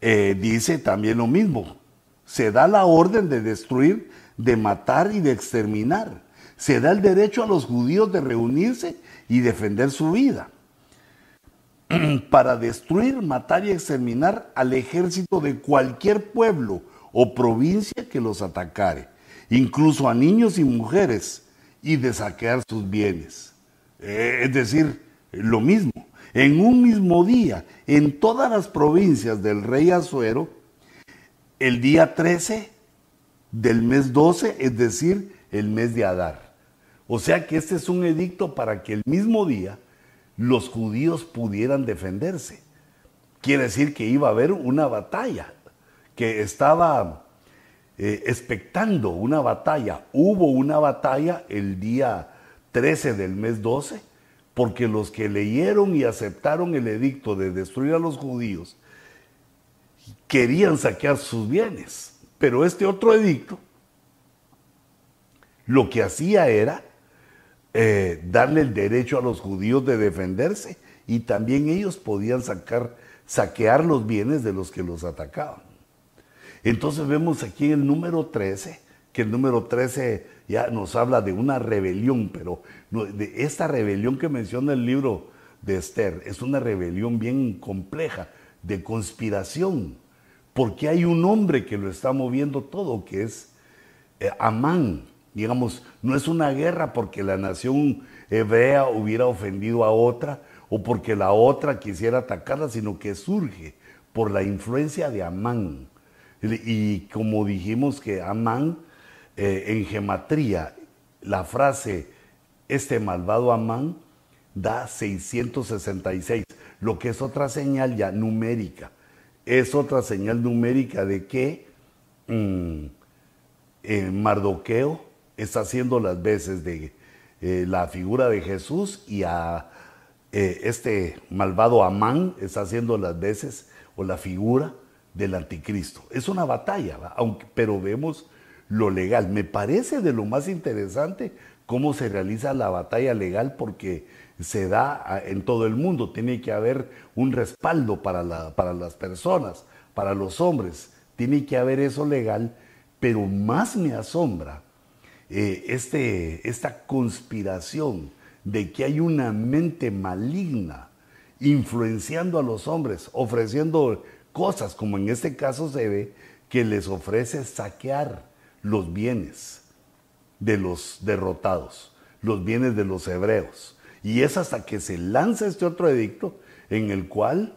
eh, dice también lo mismo. Se da la orden de destruir, de matar y de exterminar. Se da el derecho a los judíos de reunirse y defender su vida. Para destruir, matar y exterminar al ejército de cualquier pueblo o provincia que los atacare, incluso a niños y mujeres, y de saquear sus bienes. Eh, es decir, lo mismo. En un mismo día, en todas las provincias del rey Azuero, el día 13 del mes 12, es decir, el mes de Adar. O sea que este es un edicto para que el mismo día los judíos pudieran defenderse. Quiere decir que iba a haber una batalla, que estaba eh, expectando una batalla. Hubo una batalla el día 13 del mes 12 porque los que leyeron y aceptaron el edicto de destruir a los judíos querían saquear sus bienes. Pero este otro edicto lo que hacía era eh, darle el derecho a los judíos de defenderse y también ellos podían sacar, saquear los bienes de los que los atacaban. Entonces vemos aquí en el número 13, que el número 13 ya nos habla de una rebelión, pero de esta rebelión que menciona el libro de Esther es una rebelión bien compleja, de conspiración, porque hay un hombre que lo está moviendo todo, que es eh, Amán. Digamos, no es una guerra porque la nación hebrea hubiera ofendido a otra o porque la otra quisiera atacarla, sino que surge por la influencia de Amán. Y como dijimos que Amán eh, en gematría, la frase este malvado Amán da 666, lo que es otra señal ya numérica. Es otra señal numérica de que mm, eh, Mardoqueo está haciendo las veces de eh, la figura de Jesús y a este malvado Amán está haciendo las veces o la figura del anticristo. Es una batalla, aunque, pero vemos lo legal. Me parece de lo más interesante cómo se realiza la batalla legal porque se da en todo el mundo. Tiene que haber un respaldo para, para las personas, para los hombres. Tiene que haber eso legal, pero más me asombra eh, este, esta conspiración de que hay una mente maligna influenciando a los hombres, ofreciendo cosas, como en este caso se ve, que les ofrece saquear los bienes de los derrotados, los bienes de los hebreos. Y es hasta que se lanza este otro edicto en el cual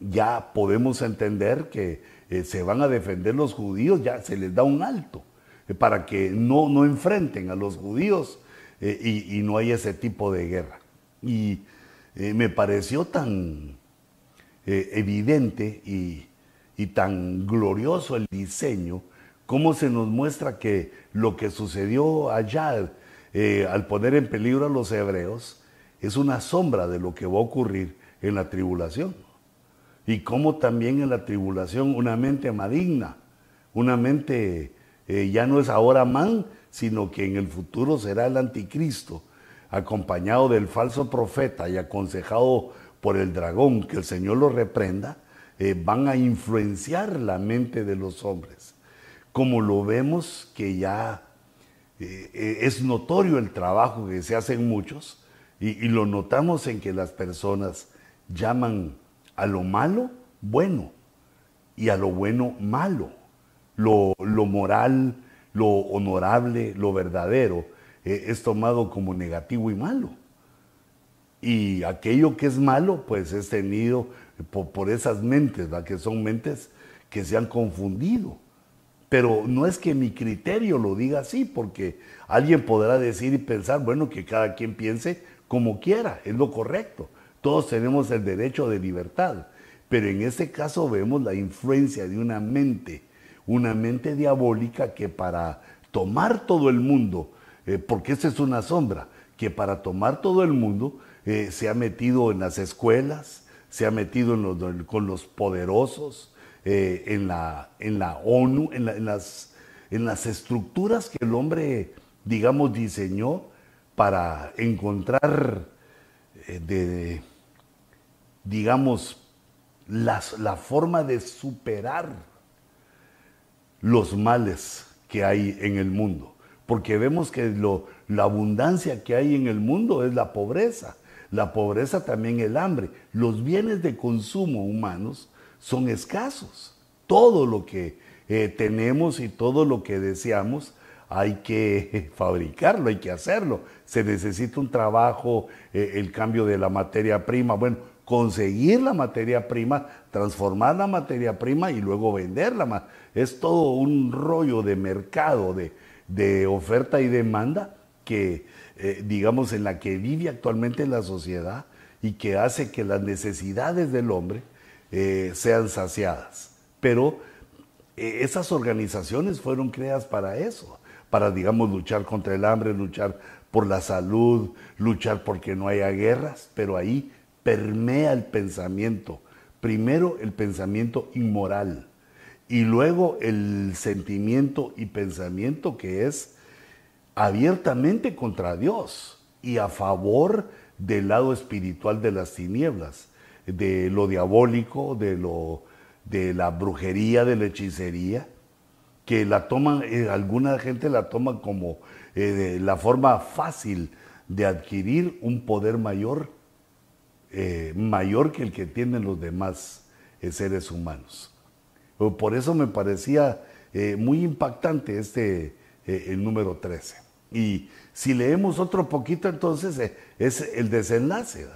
ya podemos entender que eh, se van a defender los judíos, ya se les da un alto eh, para que no, no enfrenten a los judíos eh, y, no hay ese tipo de guerra. Y me pareció tan evidente y, y tan glorioso el diseño cómo se nos muestra que lo que sucedió allá eh, al poner en peligro a los hebreos es una sombra de lo que va a ocurrir en la tribulación. Y cómo también en la tribulación una mente maligna, una mente eh, ya no es ahora man, sino que en el futuro será el anticristo, acompañado del falso profeta y aconsejado por el dragón, que el Señor lo reprenda, eh, van a influenciar la mente de los hombres como lo vemos que ya eh, eh, es notorio el trabajo que se hace en muchos y, lo notamos en que las personas llaman a lo malo bueno y a lo bueno malo, lo, moral, lo honorable, lo verdadero eh, es tomado como negativo y malo. Y aquello que es malo, pues es tenido por, esas mentes, que son mentes que se han confundido. Pero no es que mi criterio lo diga así, porque alguien podrá decir y pensar, bueno, que cada quien piense como quiera, es lo correcto. Todos tenemos el derecho de libertad. Pero en este caso vemos la influencia de una mente, una mente diabólica que para tomar todo el mundo, eh, porque esta es una sombra, que para tomar todo el mundo eh, se ha metido en las escuelas, se ha metido con los poderosos, eh, en, la, en la ONU, en, las, en las estructuras que el hombre, digamos, diseñó para encontrar, de, digamos, la forma de superar los males que hay en el mundo. Porque vemos que lo, la abundancia que hay en el mundo es la pobreza. La pobreza también el hambre. Los bienes de consumo humanos son escasos. Todo lo que eh, tenemos y todo lo que deseamos hay que fabricarlo, hay que hacerlo. Se necesita un trabajo, eh, el cambio de la materia prima. Bueno, conseguir la materia prima, transformar la materia prima y luego venderla. Es todo un rollo de mercado, de, oferta y demanda que, eh, digamos, en la que vive actualmente la sociedad y que hace que las necesidades del hombre eh, sean saciadas. Pero eh, esas organizaciones fueron creadas para eso, para, digamos, luchar contra el hambre, luchar por la salud, luchar porque no haya guerras, pero ahí permea el pensamiento. Primero el pensamiento inmoral y luego el sentimiento y pensamiento que es abiertamente contra Dios y a favor del lado espiritual de las tinieblas, de lo diabólico, de, lo, de la brujería, de la hechicería, que la toman, eh, alguna gente la toma como eh, la forma fácil de adquirir un poder mayor eh, mayor que el que tienen los demás seres humanos. Por eso me parecía muy impactante este, el número 13. Y si leemos otro poquito, entonces es el desenlace.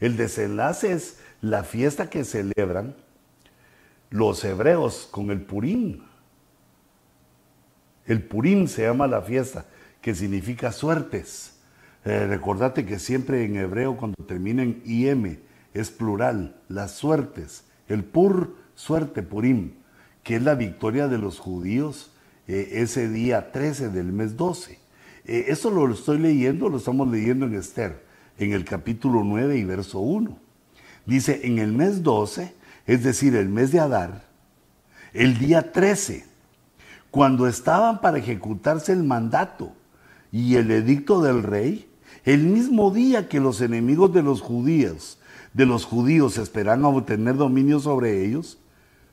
El desenlace es la fiesta que celebran los hebreos con el Purim. El Purim se llama la fiesta, que significa suertes. Eh, recordate que siempre en hebreo cuando termina en IM es plural, las suertes, el pur, suerte, purim, que es la victoria de los judíos eh, ese día 13 del mes 12. Eh, eso lo estoy leyendo, lo estamos leyendo en Esther, en el capítulo 9 y verso 1. Dice, en el mes 12, es decir, el mes de Adar, el día 13, cuando estaban para ejecutarse el mandato y el edicto del rey, el mismo día que los enemigos de los judíos, de los judíos esperaban obtener dominio sobre ellos,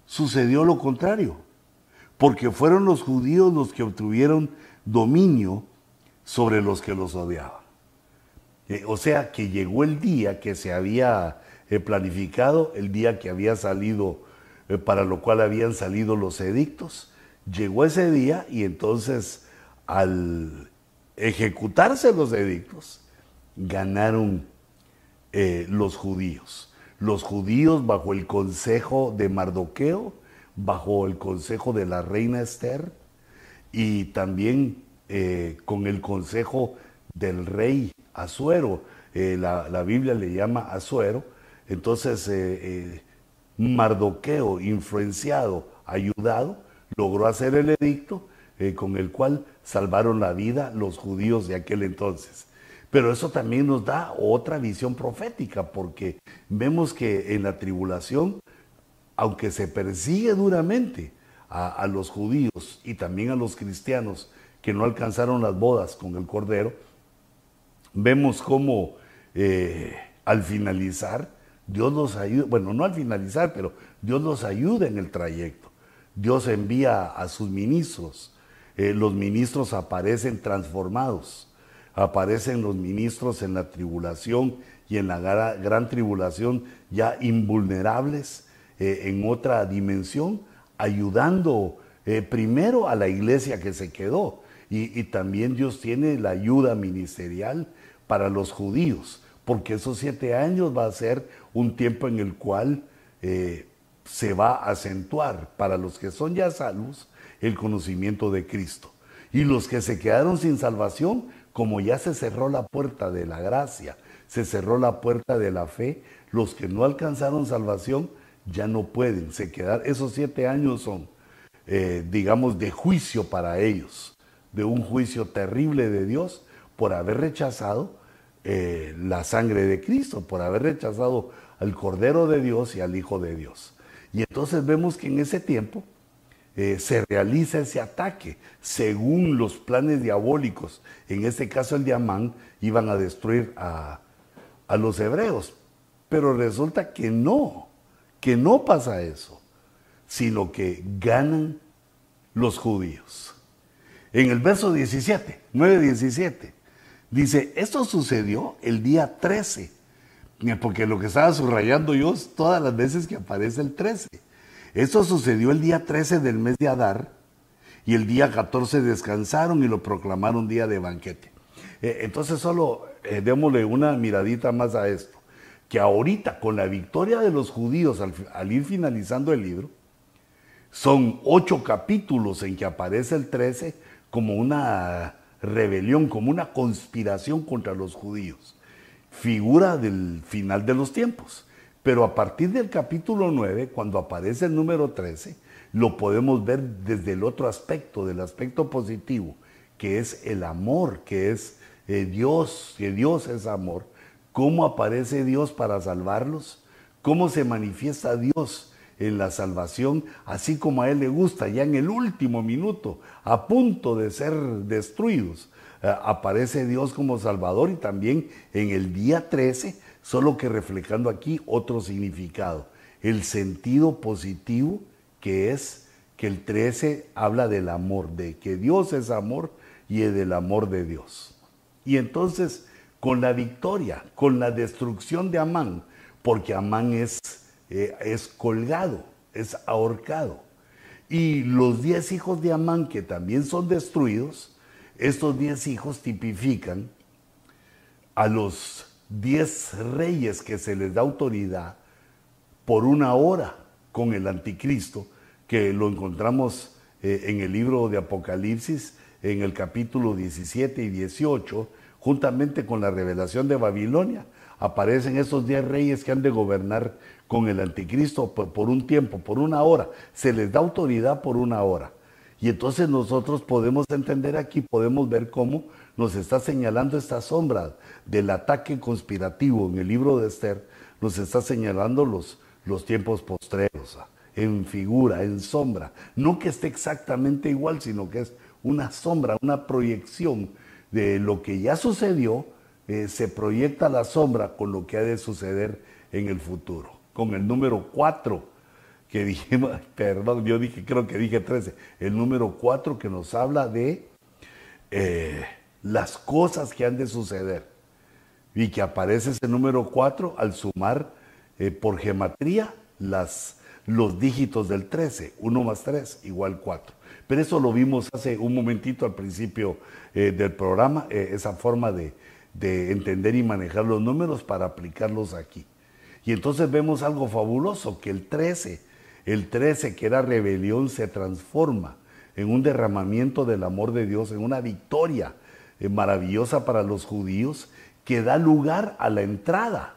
sucedió lo contrario, porque fueron los judíos los que obtuvieron dominio sobre los que los odiaban. Eh, o sea que llegó el día que se había planificado, el día que había salido, eh, para lo cual habían salido los edictos. Llegó ese día y entonces al ejecutarse los edictos, ganaron eh, los judíos. Los judíos bajo el consejo de Mardoqueo, bajo el consejo de la reina Esther y también eh, con el consejo del rey Azuero. La, la, Biblia le llama Azuero. Entonces, Mardoqueo, influenciado, ayudado, logró hacer el edicto con el cual salvaron la vida los judíos de aquel entonces. Pero eso también nos da otra visión profética, porque vemos que en la tribulación, aunque se persigue duramente a, los judíos y también a los cristianos que no alcanzaron las bodas con el Cordero, vemos cómo eh, al finalizar, Dios los ayuda, bueno, no al finalizar, pero Dios los ayuda en el trayecto. Dios envía a sus ministros, eh, los ministros aparecen transformados aparecen los ministros en la tribulación y en la gran, tribulación ya invulnerables eh, en otra dimensión, ayudando eh, primero a la iglesia que se quedó. Y, también Dios tiene la ayuda ministerial para los judíos, porque esos siete años va a ser un tiempo en el cual eh, se va a acentuar para los que son ya salvos el conocimiento de Cristo. Y los que se quedaron sin salvación, como ya se cerró la puerta de la gracia, se cerró la puerta de la fe, los que no alcanzaron salvación ya no pueden, se quedar, esos siete años son, eh, digamos, de juicio para ellos, de un juicio terrible de Dios por haber rechazado eh, la sangre de Cristo, por haber rechazado al Cordero de Dios y al Hijo de Dios. Y entonces vemos que en ese tiempo eh, se realiza ese ataque según los planes diabólicos. En este caso el diamán iban a destruir a, a los hebreos. Pero resulta que no, que no pasa eso, sino que ganan los judíos. En el verso 17, 9-17, dice, esto sucedió el día 13 porque lo que estaba subrayando yo es todas las veces que aparece el 13. Esto sucedió el día 13 del mes de Adar y el día 14 descansaron y lo proclamaron día de banquete. Eh, entonces solo eh, démosle una miradita más a esto, que ahorita con la victoria de los judíos al, al ir finalizando el libro, son ocho capítulos en que aparece el 13 como una rebelión, como una conspiración contra los judíos figura del final de los tiempos. Pero a partir del capítulo 9, cuando aparece el número 13, lo podemos ver desde el otro aspecto, del aspecto positivo, que es el amor, que es eh, Dios, que Dios es amor. ¿Cómo aparece Dios para salvarlos? ¿Cómo se manifiesta Dios en la salvación, así como a Él le gusta, ya en el último minuto, a punto de ser destruidos? Eh, aparece Dios como Salvador y también en el día 13, solo que reflejando aquí otro significado, el sentido positivo que es que el 13 habla del amor, de que Dios es amor y del amor de Dios. Y entonces, con la victoria, con la destrucción de Amán, porque Amán es, eh, es colgado, es ahorcado, y los diez hijos de Amán que también son destruidos, estos diez hijos tipifican a los diez reyes que se les da autoridad por una hora con el anticristo, que lo encontramos eh, en el libro de Apocalipsis, en el capítulo 17 y 18, juntamente con la revelación de Babilonia. Aparecen esos diez reyes que han de gobernar con el anticristo por un tiempo, por una hora. Se les da autoridad por una hora. Y entonces nosotros podemos entender aquí, podemos ver cómo nos está señalando esta sombra del ataque conspirativo en el libro de Esther, nos está señalando los, los tiempos postreros, ah, en figura, en sombra. No que esté exactamente igual, sino que es una sombra, una proyección de lo que ya sucedió, eh, se proyecta la sombra con lo que ha de suceder en el futuro. Con el número 4 que dije, perdón, yo dije, creo que dije 13, el número 4 que nos habla de eh, las cosas que han de suceder. Y que aparece ese número 4 al sumar eh, por gematría las, los dígitos del 13, 1 más 3 igual 4. Pero eso lo vimos hace un momentito al principio del programa, esa forma de, de entender y manejar los números para aplicarlos aquí. Y entonces vemos algo fabuloso, que el 13 el 13, que era rebelión, se transforma en un derramamiento del amor de Dios, en una victoria eh, maravillosa para los judíos que da lugar a la entrada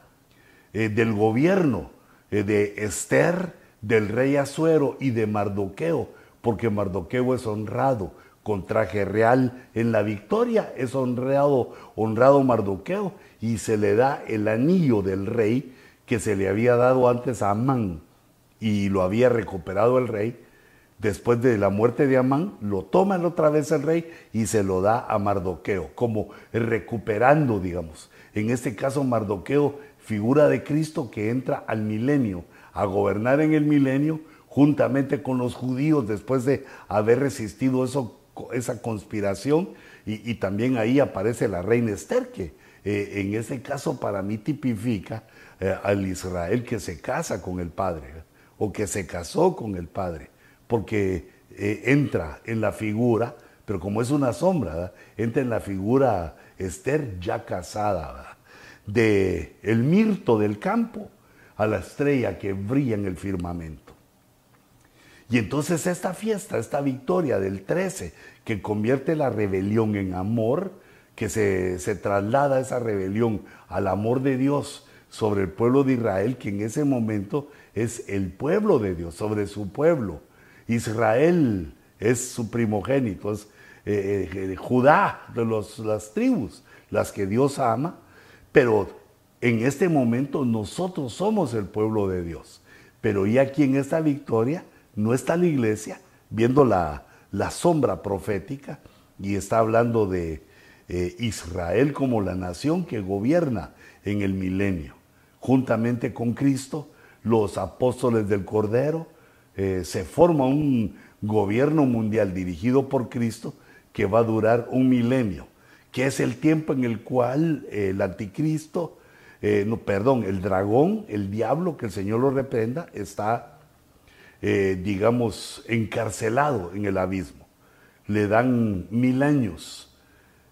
eh, del gobierno eh, de Esther, del rey Azuero y de Mardoqueo, porque Mardoqueo es honrado con traje real en la victoria, es honrado, honrado Mardoqueo y se le da el anillo del rey que se le había dado antes a Amán y lo había recuperado el rey, después de la muerte de Amán, lo toma otra vez el rey y se lo da a Mardoqueo, como recuperando, digamos. En este caso, Mardoqueo, figura de Cristo que entra al milenio, a gobernar en el milenio, juntamente con los judíos, después de haber resistido eso, esa conspiración. Y, también ahí aparece la reina Esther, que eh, en ese caso para mí tipifica eh, al Israel que se casa con el Padre o que se casó con el Padre, porque eh, entra en la figura, pero como es una sombra, entra en la figura Esther ya casada, de el mirto del campo a la estrella que brilla en el firmamento. Y entonces esta fiesta, esta victoria del 13, que convierte la rebelión en amor, que se, se traslada esa rebelión al amor de Dios sobre el pueblo de Israel, que en ese momento es el pueblo de Dios, sobre su pueblo. Israel es su primogénito, es eh, eh, Judá, de los, las tribus, las que Dios ama, pero en este momento nosotros somos el pueblo de Dios. Pero y aquí en esta victoria no está la iglesia viendo la, la sombra profética y está hablando de eh, Israel como la nación que gobierna en el milenio. Juntamente con Cristo, los apóstoles del Cordero, se forma un gobierno mundial dirigido por Cristo que va a durar un milenio, que es el tiempo en el cual el anticristo, eh, no, perdón, el dragón, el diablo, que el Señor lo reprenda, está, eh, digamos, encarcelado en el abismo. Le dan mil años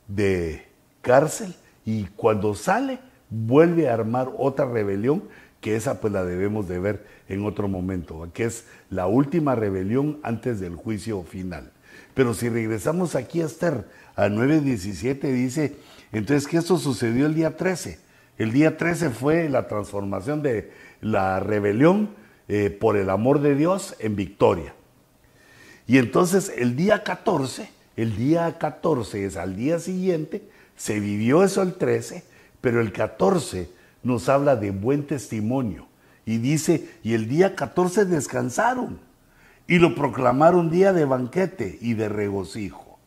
de cárcel y cuando sale vuelve a armar otra rebelión que esa pues la debemos de ver en otro momento, que es la última rebelión antes del juicio final. Pero si regresamos aquí a Esther, a 9.17 dice, entonces que esto sucedió el día 13. El día 13 fue la transformación de la rebelión eh, por el amor de Dios en victoria. Y entonces el día 14, el día 14 es al día siguiente, se vivió eso el 13, pero el 14 nos habla de buen testimonio. Y dice, y el día 14 descansaron y lo proclamaron día de banquete y de regocijo.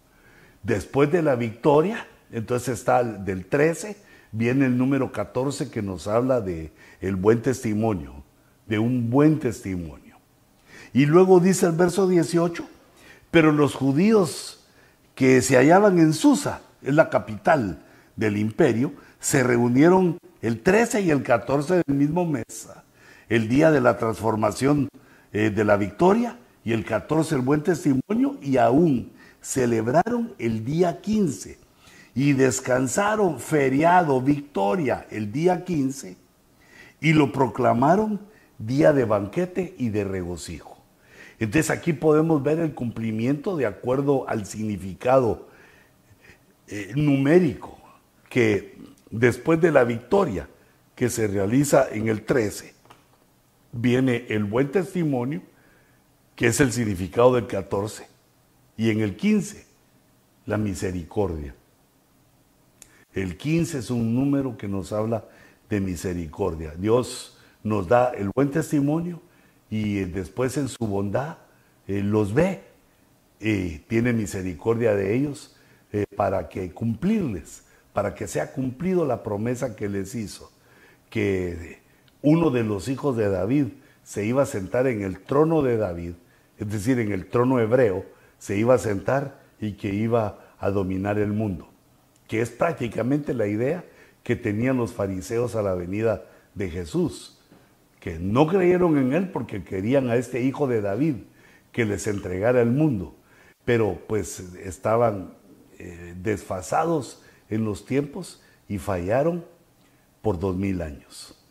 Después de la victoria, entonces está del 13, viene el número 14 que nos habla de el buen testimonio, de un buen testimonio. Y luego dice el verso 18, pero los judíos que se hallaban en Susa, es la capital del imperio, se reunieron el 13 y el 14 del mismo mes, el día de la transformación eh, de la victoria, y el 14 el buen testimonio, y aún celebraron el día 15 y descansaron feriado, victoria, el día 15, y lo proclamaron día de banquete y de regocijo. Entonces aquí podemos ver el cumplimiento de acuerdo al significado eh, numérico que después de la victoria que se realiza en el 13, viene el buen testimonio, que es el significado del 14, y en el 15, la misericordia. El 15 es un número que nos habla de misericordia. Dios nos da el buen testimonio y después en su bondad eh, los ve, y tiene misericordia de ellos eh, para que cumplirles, para que sea cumplido la promesa que les hizo, que uno de los hijos de David se iba a sentar en el trono de David, es decir, en el trono hebreo, se iba a sentar y que iba a dominar el mundo, que es prácticamente la idea que tenían los fariseos a la venida de Jesús, que no creyeron en él porque querían a este hijo de David que les entregara el mundo, pero pues estaban eh, desfasados en los tiempos y fallaron por dos mil años.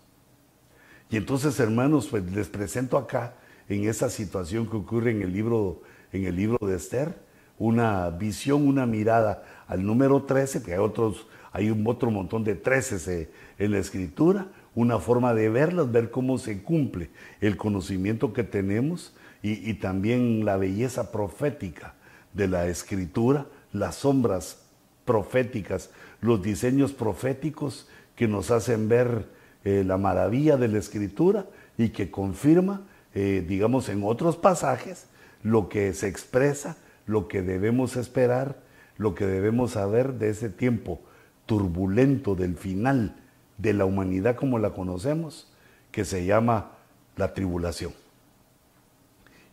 Y entonces, hermanos, pues les presento acá en esa situación que ocurre en el libro, en el libro de Esther, una visión, una mirada al número 13, que hay otros, hay un otro montón de 13 en la escritura, una forma de verlas, ver cómo se cumple el conocimiento que tenemos y, también la belleza profética de la escritura, las sombras proféticas, los diseños proféticos que nos hacen ver eh, la maravilla de la escritura y que confirma, eh, digamos, en otros pasajes lo que se expresa, lo que debemos esperar, lo que debemos saber de ese tiempo turbulento del final de la humanidad como la conocemos, que se llama la tribulación.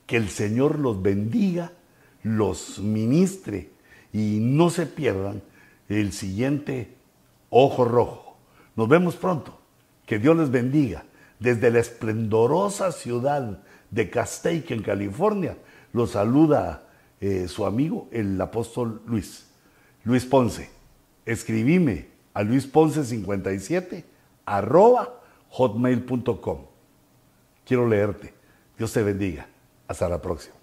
Que el Señor los bendiga, los ministre y no se pierdan el siguiente ojo rojo. Nos vemos pronto. Que Dios les bendiga. Desde la esplendorosa ciudad de Castaic, en California, lo saluda eh, su amigo, el apóstol Luis. Luis Ponce. Escribime a luisponce57 arroba hotmail.com. Quiero leerte. Dios te bendiga. Hasta la próxima.